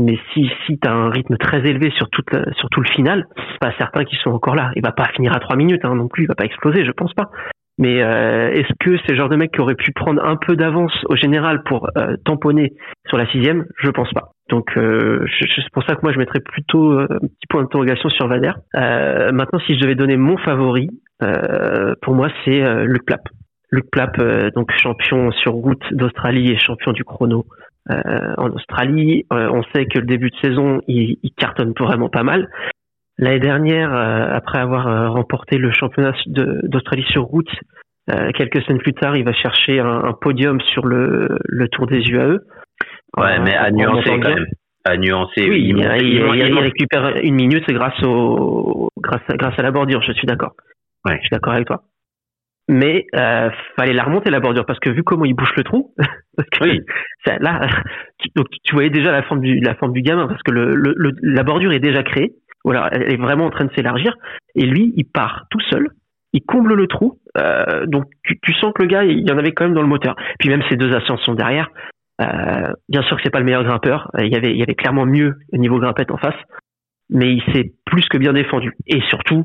Mais si, si tu as un rythme très élevé sur, toute la- sur tout le final, pas certain qu'ils sont encore là. Il va pas finir à trois minutes hein, non plus, il va pas exploser, je pense pas. Mais euh, est-ce que c'est le genre de mec qui aurait pu prendre un peu d'avance au général pour euh, tamponner sur la sixième? Je pense pas. Donc euh, c'est pour ça que moi je mettrais plutôt euh, un petit point d'interrogation sur Vader. Euh, maintenant, si je devais donner mon favori, euh, pour moi c'est Luc Plap. Luc Plap, euh, donc champion sur route d'Australie et champion du chrono en Australie. On sait que le début de saison, il, il cartonne vraiment pas mal. L'année dernière, euh, après avoir euh, remporté le championnat d'Australie sur route, euh, quelques semaines plus tard, il va chercher un, un podium sur le, le Tour des UAE.
Ouais, mais à nuancer quand
bien.
même. À nuancer.
Oui, il, récupère une minute grâce au grâce à, grâce à la bordure. Je suis d'accord.
Ouais.
Je suis d'accord avec toi. mais euh, fallait la remonter la bordure parce que vu comment il bouche le trou, <laughs>
Oui. <laughs>
ça, là, <laughs> tu, donc tu voyais déjà la forme du la forme du gamin parce que le, le, le- la bordure est déjà créée, voilà, elle est vraiment en train de s'élargir. Et lui il part tout seul, il comble le trou, euh, donc tu, sens que le gars il y en avait quand même dans le moteur. Puis même ses deux ascensions derrière, euh, bien sûr que c'est pas le meilleur grimpeur, euh, il y avait clairement mieux au niveau grimpette en face, mais il s'est plus que bien défendu. Et surtout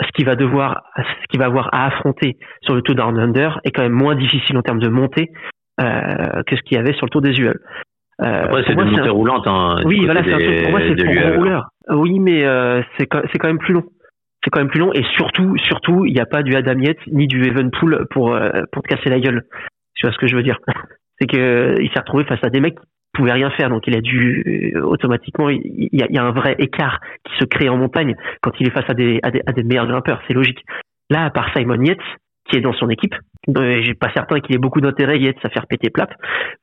ce qu'il va devoir, ce qu'il va avoir à affronter sur le Tour Down est quand même moins difficile en termes de montée euh, que ce qu'il y avait sur le Tour des UL. Euh,
Après, c'est des montées roulantes. Hein,
Oui, voilà, c'est un truc. Pour moi, c'est pour rouleur. Oui, mais euh, c'est quand, même plus long. C'est quand même plus long et surtout, surtout, il n'y a pas du Adam Yates ni du Evenpool pour euh, pour te casser la gueule. Tu vois ce que je veux dire? <laughs> C'est que euh, il s'est retrouvé face à des mecs qui pouvaient rien faire, donc il a dû euh, automatiquement, il il y a, il y a un vrai écart qui se crée en montagne quand il est face à des à des, à des meilleurs grimpeurs. C'est logique. Là, à part Simon Yates, qui est dans son équipe, euh, j'ai pas certain qu'il ait beaucoup d'intérêt à faire péter Plap.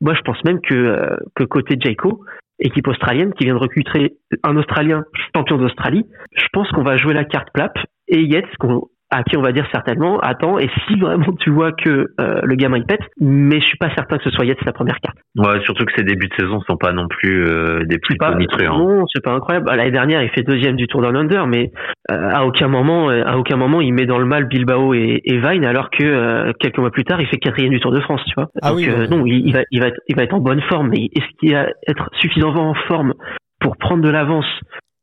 Moi, je pense même que euh, que côté Jayco, équipe australienne qui vient de recruter un Australien champion d'Australie, je pense qu'on va jouer la carte Plap et Yates qu'on à qui on va dire certainement attends et si vraiment tu vois que euh, le gamin il pète mais je suis pas certain que ce soit Yates la première carte
Ouais, surtout que ses débuts de saison sont pas non plus euh, des
pas
tonitrueux. hein.
non c'est pas incroyable Bah, l'année dernière il fait deuxième du Tour Down Under mais euh, à aucun moment euh, à aucun moment il met dans le mal Bilbao et, et Vine alors que euh, quelques mois plus tard il fait quatrième du Tour de France tu vois
Ah
Donc,
oui,
euh,
non.
non il, il va il va être, il va être en bonne forme mais est-ce qu'il va être suffisamment en forme pour prendre de l'avance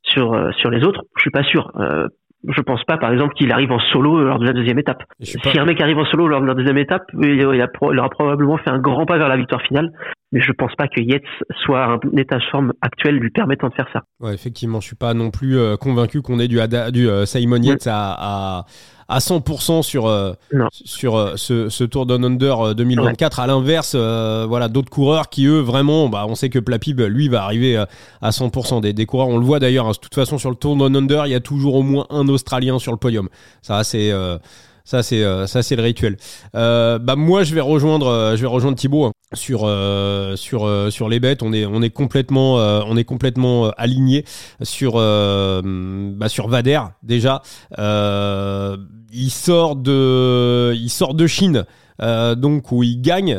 sur euh, sur les autres? Je suis pas sûr euh, je pense pas, par exemple, qu'il arrive en solo lors de la deuxième étape.
Pas-
Si un mec arrive en solo lors de la deuxième étape, il, il a pro- il aura probablement fait un grand pas vers la victoire finale. Mais je pense pas que Yates soit un état de forme actuel lui permettant de faire ça.
Ouais, effectivement, je suis pas non plus euh, convaincu qu'on ait du, Ada- du euh, Simon Yates à, à, à 100% sur, euh, sur ce, ce Tour Down Under euh, 2024. À l'inverse, voilà, d'autres coureurs qui, eux, vraiment, bah, on sait que Plapib, lui, va arriver à 100% des, des coureurs. On le voit d'ailleurs, hein, de toute façon, sur le Tour Down Under, il y a toujours au moins un Australien sur le podium. Ça, c'est... ça c'est euh, ça c'est le rituel. Euh, bah moi je vais rejoindre euh, je vais rejoindre Thibaut hein, sur sur sur les bêtes. On est on est complètement on est complètement aligné sur bah, sur Vader déjà. Il sort de il sort de Chine. donc où il gagne,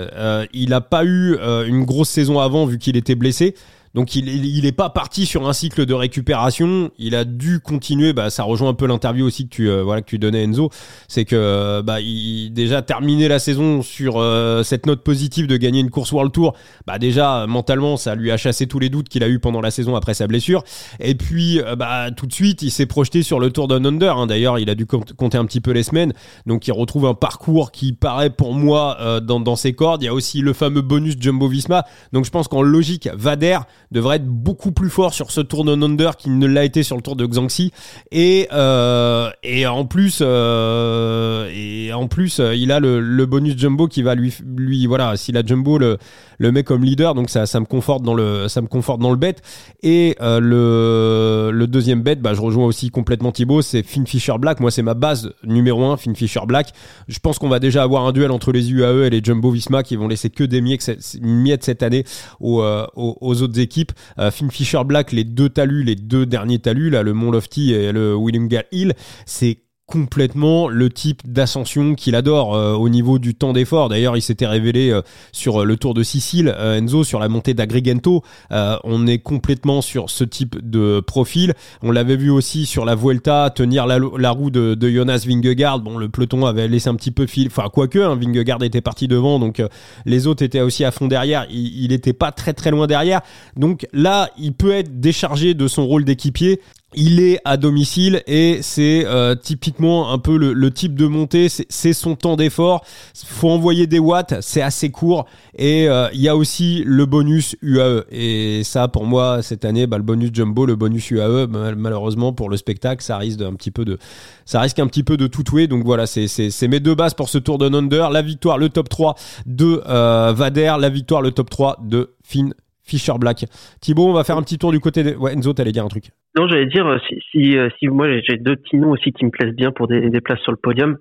il a pas eu une grosse saison avant vu qu'il était blessé. Donc il il est pas parti sur un cycle de récupération. Il a dû continuer. Bah ça rejoint un peu l'interview aussi que tu euh, voilà que tu donnais Enzo. C'est que euh, bah il déjà terminé la saison sur euh, cette note positive de gagner une course World Tour. Bah déjà mentalement ça lui a chassé tous les doutes qu'il a eu pendant la saison après sa blessure. Et puis euh, bah tout de suite il s'est projeté sur le Tour Down Under. hein. D'ailleurs il a dû compte- compter un petit peu les semaines. Donc il retrouve un parcours qui paraît pour moi dans dans ses cordes. Il y a aussi le fameux bonus Jumbo Visma. Donc je pense qu'en logique Vader devrait être beaucoup plus fort sur ce Tour Down Under qu'il ne l'a été sur le Tour de Xanxi et euh, et en plus euh, et en plus euh, il a le, le bonus Jumbo qui va lui lui voilà s'il a Jumbo le le met comme leader donc ça ça me conforte dans le ça me conforte dans le bet. Et euh, le le deuxième bet bah je rejoins aussi complètement Thibaut c'est Finn Fisher Black. Moi c'est ma base numéro un Finn Fisher Black. Je pense qu'on va déjà avoir un duel entre les UAE et les Jumbo Visma qui vont laisser que des miettes, cette année aux, euh, aux, autres équipes. Euh, Finn Fisher Black, les deux talus, les deux derniers talus, là, le Mont Lofty et le Willingham Hill, c'est complètement le type d'ascension qu'il adore euh, au niveau du temps d'effort. D'ailleurs, il s'était révélé euh, sur le Tour de Sicile, euh, Enzo, sur la montée d'Agrigento. Euh, on est complètement sur ce type de profil. On l'avait vu aussi sur la Vuelta tenir la, roue de, Jonas Vingegaard. Bon, le peloton avait laissé un petit peu fil, enfin quoique, hein, Vingegaard était parti devant, donc euh, les autres étaient aussi à fond derrière. Il, il était pas très très loin derrière. Donc là, il peut être déchargé de son rôle d'équipier il est à domicile et c'est euh, typiquement un peu le, type de montée, c'est- son temps d'effort. Faut envoyer des watts, c'est assez court et euh, il y a aussi le bonus UAE et ça pour moi cette année, bah, le bonus jumbo, le bonus UAE, mal- malheureusement pour le spectacle, ça risque d'un petit peu de, ça risque un petit peu de tout. Donc voilà, c'est mes deux bases pour ce Tour de Under, la victoire, le top 3 de euh, Vader, la victoire, le top 3 de Finn Fisher Black. Thibaut, on va faire un petit tour du côté de... Ouais, Enzo, t'allais dire un truc.
Non, j'allais dire, euh, si, si, euh, si moi j'ai- deux petits noms aussi qui me plaisent bien pour des, des places sur le podium,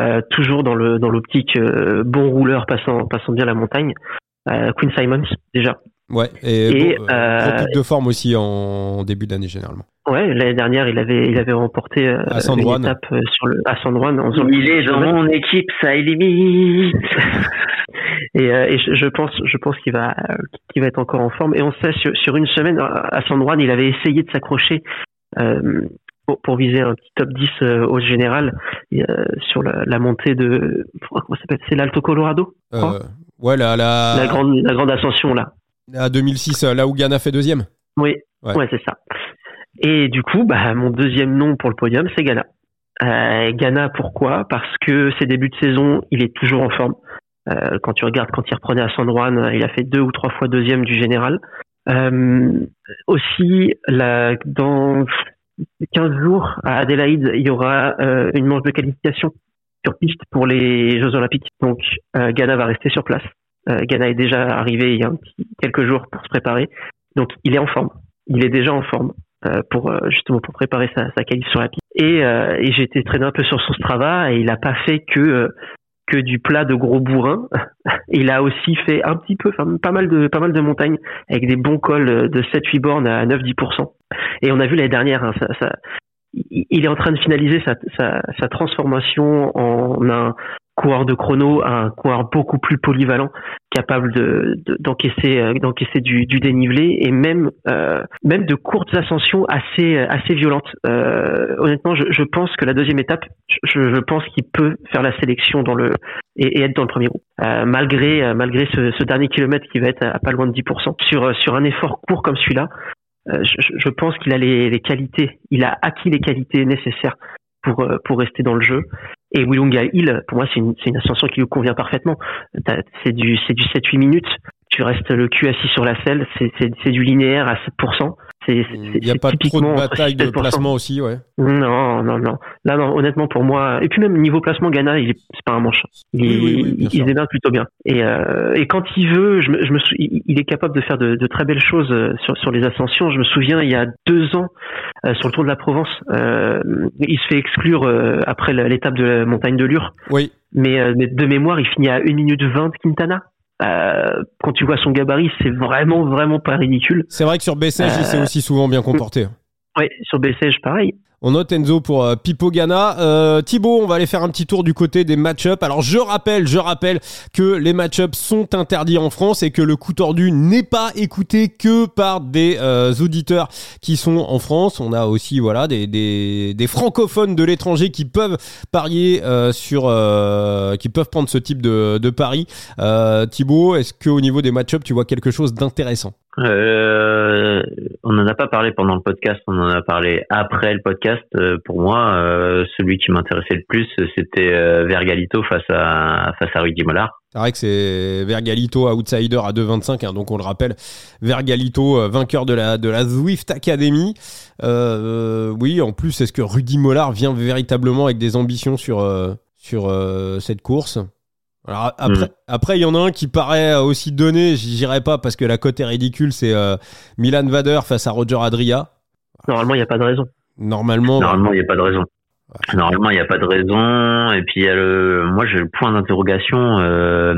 euh, toujours dans le dans l'optique euh, bon rouleur passant passant bien la montagne. Euh, Queen Simons déjà.
Ouais, et,
Et,
bon, euh,
euh,
gros pic de forme aussi en début d'année généralement.
Ouais, l'année dernière, il avait, il avait remporté euh,
À San
une étape euh, sur le, à San Juan en
Il est dans mon équipe, ça limite. <laughs>
Et, euh, et je, je pense, je pense qu'il va, qu'il va être encore en forme. Et on sait sur, sur une semaine à à San Juan, il avait essayé de s'accrocher euh, pour, pour viser un petit top 10 euh, au général sur la, la montée de, comment ça s'appelle? C'est l'Alto Colorado,
ouais, la, la,
la grande, la grande ascension là.
la 2006, euh, là où Ghana fait deuxième.
Oui,
Ouais.
ouais, c'est ça. Et du coup, bah, mon deuxième nom pour le podium, c'est Ghana. Euh, Ghana, pourquoi? Parce que ses débuts de saison, il est toujours en forme. Euh, quand tu regardes, quand il reprenait à San Juan, euh, il a fait deux ou trois fois deuxième du général. Euh, aussi, la, dans 15 jours, à Adélaïde, il y aura euh, une manche de qualification sur piste pour les Jeux Olympiques. Donc, euh, Ghana va rester sur place. Ghana est déjà arrivé il y a quelques jours pour se préparer. Donc, il est en forme. Il est déjà en forme pour justement pour préparer sa, sa qualif sur la piste. Et, euh, et j'ai été traîné un peu sur son Strava et il n'a pas fait que que du plat de gros bourrin. <laughs> il a aussi fait un petit peu, enfin pas mal de pas mal de montagnes avec des bons cols de 7-8 bornes à 9-10%. Et on a vu l'année dernière, hein, ça, ça- il est en train de finaliser sa, sa, sa transformation en un coureur de chrono un coureur beaucoup plus polyvalent, capable de de- d'encaisser euh, d'encaisser du, dénivelé et même euh, même de courtes ascensions assez assez violentes. Euh, honnêtement, je, pense que la deuxième étape, je, pense qu'il peut faire la sélection dans le et, être dans le premier groupe, Euh, malgré euh, malgré ce, dernier kilomètre qui va être à pas loin de 10%. Sur euh, sur un effort court comme celui-là, euh, je, pense qu'il a les, les qualités, il a acquis les qualités nécessaires pour euh, pour rester dans le jeu. Et Willunga Hill, pour moi, c'est une, une ascension qui lui convient parfaitement. C'est du, du 7-8 minutes. Tu restes le cul assis sur la selle. C'est du linéaire à 7%.
Il n'y a pas trop de bataille
6 et
de <laughs>
7%.
placement aussi, ouais.
Non, non, non. Là, non, honnêtement, pour moi, et puis même niveau placement, Ghana, il est, c'est pas un manche. Il,
Oui, oui, oui,
il, plutôt bien. Et, euh, et quand il veut, je me, je me sou- il est capable de faire de, de très belles choses euh, sur, sur les ascensions. Je me souviens, il y a deux ans, euh, sur le Tour de la Provence, euh, il se fait exclure après l'étape de la montagne de Lure.
Oui,
Mais, mais de mémoire, il finit à 1 minute 20 Quintana. Euh, quand tu vois son gabarit, c'est vraiment, vraiment pas ridicule.
c'est vrai que sur Bessèges, il s'est aussi souvent bien comporté.
Ouais, sur Bessèges, pareil.
On note Enzo pour euh, Pipo Ghana. Euh, Thibaut, on va aller faire un petit tour du côté des match-up. Alors je rappelle, je rappelle que les match-up sont interdits en France et que le coup tordu n'est pas écouté que par des euh, auditeurs qui sont en France. On a aussi voilà des, francophones de l'étranger qui peuvent parier euh, sur, qui peuvent prendre ce type de, de pari. Thibaut, est-ce qu'au niveau des match-up, tu vois quelque chose d'intéressant?
Euh, on n'en a pas parlé pendant le podcast, on en a parlé après le podcast. Euh, pour moi, euh, celui qui m'intéressait le plus, c'était Vergalito face à face à Rudy Mollard.
C'est vrai que c'est Vergalito outsider à 2,25, hein, donc on le rappelle. Vergalito vainqueur de la de la Zwift Academy. Oui, en plus, est-ce que Rudy Mollard vient véritablement avec des ambitions sur sur cette course? Alors après,
Mm.
après il y en a un qui paraît aussi donné. J'y dirais pas parce que la cote est ridicule. C'est euh, Milan Vader face à Roger Adria.
Normalement, il n'y a pas de raison.
Normalement,
Normalement, il n'y a pas de raison. Normalement, il n'y a pas de raison. Et puis, il y a le, moi, j'ai le point d'interrogation, euh,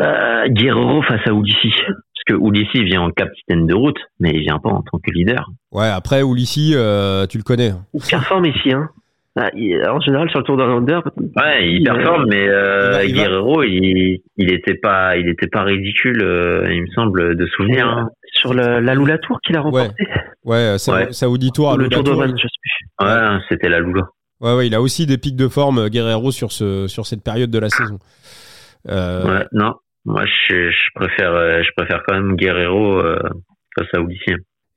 euh, Guerrero face à Ulissi. Parce que Ulissi vient en capitaine de route, mais il vient pas en tant que leader.
ouais. Après Ulissi, euh, tu le connais.
Il performe ici, hein. Ah, il- en général, sur le Tour d'Orlander,
Ouais, il performe, mais euh,
il va-
Guerrero, il, il était pas, il était pas ridicule, euh, il me semble, de souvenir. hein.
sur le, la Lula Tour qu'il a remporté,
Ouais, ça,
Ouais.
ça Tour à
ou le Tour d'Oman, je sais.
Ouais, c'était la Lula.
Ouais, ouais, il a aussi des pics de forme, euh, Guerrero, sur, ce, sur cette période de la saison. Euh,
Ouais, non. Moi, je, je préfère, euh, je préfère quand même Guerrero euh, face à.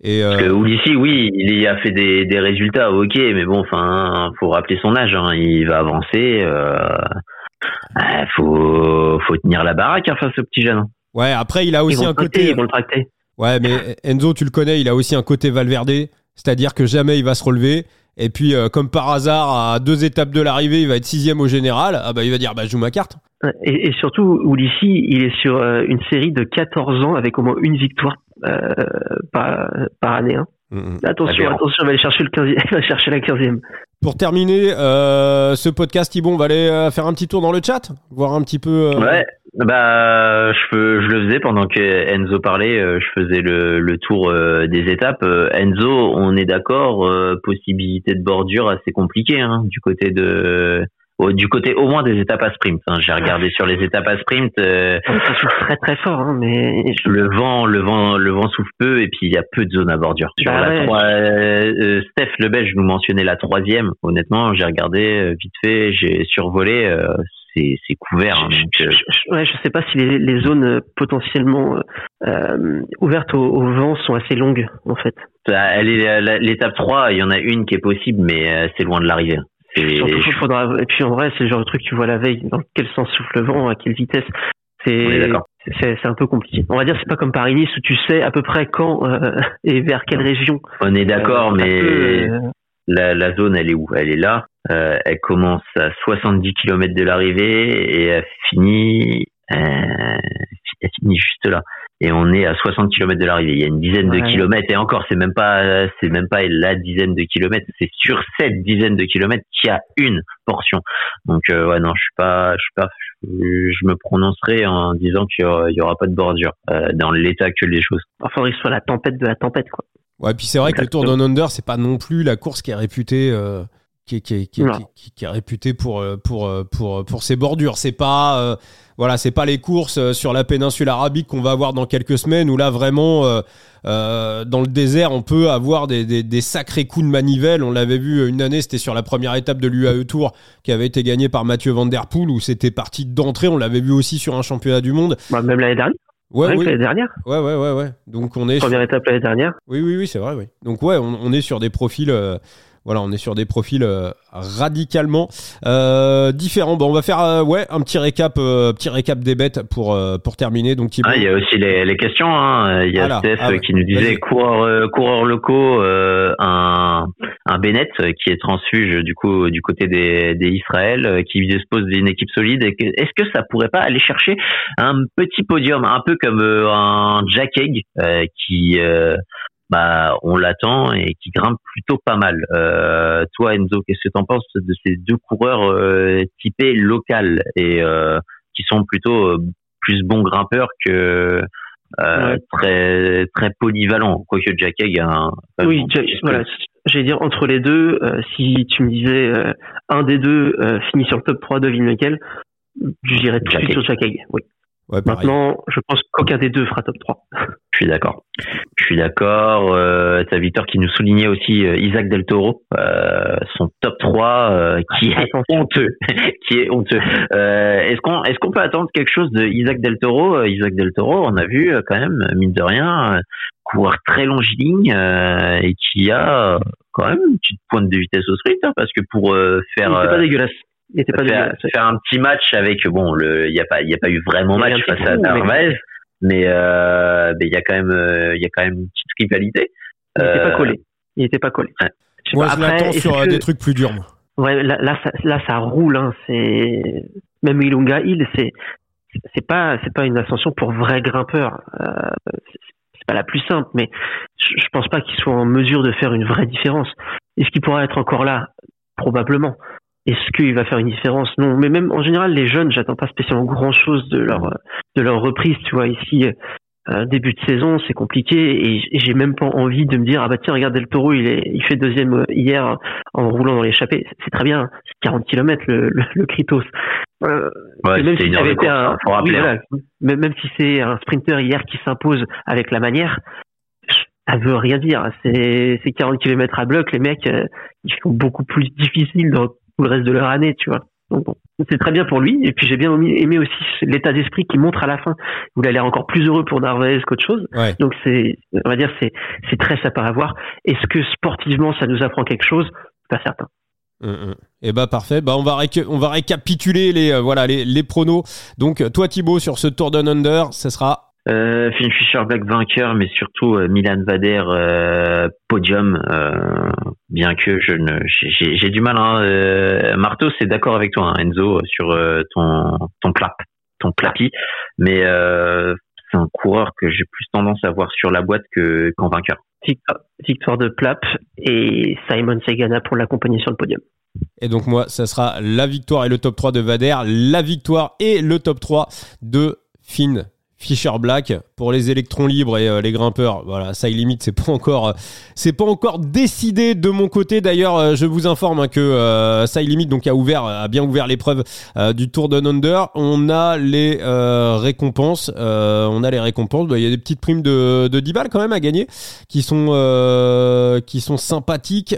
Et
Parce que
euh,
Ulissi, oui, il y a fait des, des résultats, ok, mais bon, enfin, faut rappeler son âge. Hein, il va avancer. Euh, euh, faut, faut tenir la baraque hein, face au petit jeune.
ouais, après, il a
Ils
aussi
vont,
un côté.
ils vont le tracter.
Ouais, mais Enzo, tu le connais, il a aussi un côté Valverde, c'est-à-dire que jamais il va se relever. Et puis, euh, comme par hasard, à deux étapes de l'arrivée, il va être sixième au général. Ah bah, il va dire, bah, je joue ma carte.
Et, et surtout, Ulissi, il est sur euh, une série de 14 ans avec au moins une victoire euh, par, par année. Hein.
Mm, mm.
Attention, attention, il va aller chercher, le 15e, il <laughs> va chercher la 15e.
Pour terminer euh, ce podcast, Thibon, on va aller euh, faire un petit tour dans le chat, voir un petit peu. euh,
Ouais, Bah, je, je le faisais pendant que Enzo parlait. euh, Je faisais le, le tour euh, des étapes. Euh, Enzo, on est d'accord, euh, possibilité de bordure assez compliquée hein, du côté de, au- du côté au moins des étapes à sprint. hein. J'ai regardé sur les étapes à sprint. euh,
Ça souffle très très fort, hein, mais
le vent, le vent, le vent souffle peu et puis il y a peu de zones à bordure. Sur
Bah
la
ouais.
euh, euh, Steph le Belge nous mentionnait la troisième. Honnêtement, j'ai regardé euh, vite fait, j'ai survolé. euh, c'est c'est couvert. hein, donc, euh,
je- ouais, je sais pas si les, les zones potentiellement euh, ouvertes au, au vent sont assez longues en fait.
Ça, elle est la- l'étape 3, il y en a une qui est possible, mais c'est loin de l'arrivée.
Surtout, il faudra. Et puis en vrai, c'est le genre de truc que tu vois la veille. Dans quel sens souffle le vent, à quelle vitesse. C'est c'est un peu compliqué. On va dire c'est pas comme Paris-Nice où tu sais à peu près quand euh, <laughs> et vers quelle région.
On est d'accord,
Euh,
mais
euh,
la, la zone, elle est où? Elle est là. Euh, elle commence à 70 km de l'arrivée et elle finit, euh, elle finit juste là. Et on est à 60 km de l'arrivée. Il y a une dizaine de
Ouais.
kilomètres et encore, c'est même pas, c'est même pas la dizaine de kilomètres. C'est sur cette dizaine de kilomètres qu'il y a une portion. Donc euh, ouais, non, je suis pas, je suis pas, je, je me prononcerai en disant qu'il y aura, il y aura pas de bordure euh, dans l'état actuel des choses.
il faudrait que ce soit la tempête de la tempête quoi.
Ouais, puis c'est vrai que le Tour Down Under, c'est pas non plus la course qui est réputée, euh, qui, est- qui, est- qui, est-
Non.
qui, qui- qui est réputée pour euh, pour euh, pour pour ses bordures. C'est pas euh, voilà, c'est pas les courses euh, sur la péninsule arabique qu'on va avoir dans quelques semaines où là vraiment euh, euh, dans le désert on peut avoir des, des, des sacrés coups de manivelle. On l'avait vu une année, c'était sur la première étape de l'UAE Tour qui avait été gagnée par Mathieu Van Der Poel où c'était parti d'entrée. On l'avait vu aussi sur un championnat du monde.
Bah, même l'année dernière.
Ouais, oui.
l'année dernière.
ouais, ouais, ouais, ouais. Donc on est sur-
Première étape l'année dernière.
oui, oui, oui, c'est vrai, oui. Donc ouais, on, on est sur des profils, euh, voilà, on est sur des profils euh, radicalement euh, différents. Bon, on va faire euh, ouais un petit récap, petit récap des bêtes pour pour terminer. Donc.
Ah, il y a aussi les, les questions. Hein. Il y a. Steph
Ah ouais.
qui nous disait coureurs coureurs locaux, un un Bennett qui est transfuge du coup du côté des, des Israël, qui dispose d'une équipe solide. Est-ce que ça pourrait pas aller chercher un petit podium, un peu comme un Jack Egg qui bah, on l'attend et qui grimpe plutôt pas mal. Euh, toi, Enzo, qu'est-ce que tu en penses de ces deux coureurs euh, typés local et euh, qui sont plutôt euh, plus bons grimpeurs que euh,
Ouais.
très très polyvalents? Quoique Jack Egg a un,
Oui,
un-
Jack- voilà. J'allais dire entre les deux, euh, si tu me disais euh, un des deux euh, finit sur le top 3 de lequel, je dirais sur Jack Egg. Oui.
Ouais.
Maintenant, je pense qu'aucun des deux fera top 3. <laughs>
Je suis d'accord. Je suis d'accord. Euh, T'as Victor qui nous soulignait aussi euh, Isaac Del Toro, euh, son top 3 euh, qui est honteux, <laughs> qui est honteux. Est-ce qu'on est-ce qu'on peut attendre quelque chose de Isaac Del Toro? Euh, Isaac Del Toro, on a vu euh, quand même mine de rien euh, coureur très longiligne euh, et qui a euh, quand même une petite pointe de vitesse au sprint hein, parce que pour euh, faire euh,
pas dégueulasse. Il était pas
faire, faire un petit match avec bon le il y a pas il y a pas eu vraiment match face à
coup, mais-
Narvaez mais euh, mais il y a quand même euh, il y a quand même une petite rivalité
Il était
Euh,
pas collé. Il était pas collé.
ouais.
Moi,
pas,
je
après,
l'attends sur euh,
que-
des trucs plus durs. moi.
Ouais, là, là, ça, là, ça roule. Hein. C'est même Ilunga Hill, c'est c'est pas c'est pas une ascension pour vrais grimpeurs. Euh, c'est- pas la plus simple, mais je, je pense pas qu'ils soient en mesure de faire une vraie différence. Est-ce qu'il pourra être encore là? Probablement. Est-ce qu'il va faire une différence? Non. Mais même en général, les jeunes, j'attends pas spécialement grand chose de leur de leur reprise. Tu vois, ici. euh, début de saison, c'est compliqué et j'ai même pas envie de me dire ah bah tiens regarde Del Toro il est il fait deuxième euh, hier en roulant dans l'échappée. C'est très bien, c'est 40 km le, le, le Kritos. Euh,
ouais,
même si
course,
un,
hein,
oui,
hein.
voilà. même, même si c'est un sprinter hier qui s'impose avec la manière, ça veut rien dire. C'est c'est 40 km à bloc, les mecs euh, ils font beaucoup plus difficile dans tout le reste de leur année, tu vois. Donc bon, c'est très bien pour lui. Et puis j'ai bien aimé aussi l'état d'esprit qu'il montre à la fin, où il a l'air encore plus heureux pour Narvaez qu'autre chose.
Ouais.
Donc c'est, on va dire, c'est c'est très sympa à voir. Est-ce que sportivement ça nous apprend quelque chose? Pas certain.
Et bah parfait. Bah on va on va récapituler les euh, voilà les, les pronos. Donc toi Thibaut sur ce Tour Down Under, ça sera
Euh, Finn Fischer Black vainqueur, mais surtout euh, Milan Vader euh, podium. euh, bien que je ne, j'ai- du mal. Hein, euh, Marteau, c'est d'accord avec toi, hein, Enzo, sur euh, ton ton plap, ton plapi, mais euh, c'est un coureur que j'ai plus tendance à voir sur la boîte que qu'en vainqueur.
Victoire de Plap et Simon Segana pour l'accompagner sur le podium.
Et donc moi, ça sera la victoire et le top 3 de Vader, la victoire et le top 3 de Finn Fisher Black pour les électrons libres et euh, les grimpeurs. Voilà, ça limite, c'est pas encore, euh, c'est pas encore décidé de mon côté. D'ailleurs, euh, je vous informe hein, que ça limite donc a ouvert, a bien ouvert l'épreuve du Tour de Under. On a les récompenses, on a les récompenses. Il y a des petites primes de, de 10 balles quand même à gagner, qui sont, qui sont sympathiques,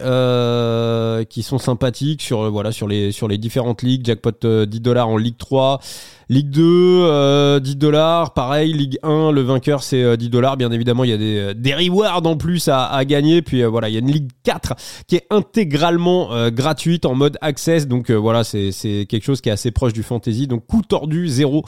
qui sont sympathiques sur voilà sur les sur les différentes ligues. Jackpot 10 dollars en Ligue 3. Ligue 2, 10 euh, dollars. Pareil, Ligue 1, le vainqueur, c'est 10 euh, dollars. Bien évidemment, il y a des, euh, des rewards en plus à, à gagner. Puis voilà, il y a une Ligue 4 qui est intégralement gratuite en mode access. Donc voilà, c'est quelque chose qui est assez proche du fantasy. Donc coup tordu, zéro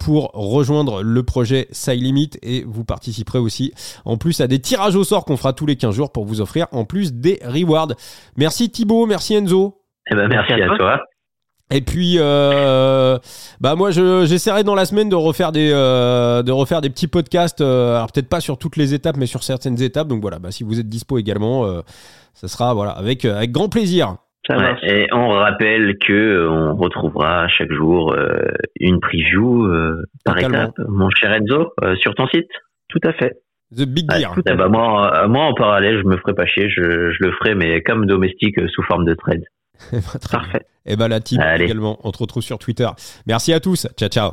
pour rejoindre le projet Side Limit. Et vous participerez aussi en plus à des tirages au sort qu'on fera tous les 15 jours pour vous offrir en plus des rewards. Merci Thibaut, merci Enzo.
Eh ben, merci, à, toi.
Et puis, euh, bah moi, j'essaierai dans la semaine de refaire des, euh, de refaire des petits podcasts. Euh, alors peut-être pas sur toutes les étapes, mais sur certaines étapes. Donc voilà, bah, si vous êtes dispo également, euh, ça sera voilà avec avec grand plaisir.
Ouais, et on rappelle que on retrouvera chaque jour une preview par étape, mon cher Enzo, sur ton site?
Tout à fait.
The Big Gear.
Eh bah moi, moi en parallèle, je me ferai pas chier, je, je le ferai, mais comme domestique sous forme de trade. <laughs>
Parfait.
Et bah la team également, on te retrouve sur Twitter. Merci à tous. Ciao ciao.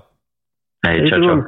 Allez, ciao ciao.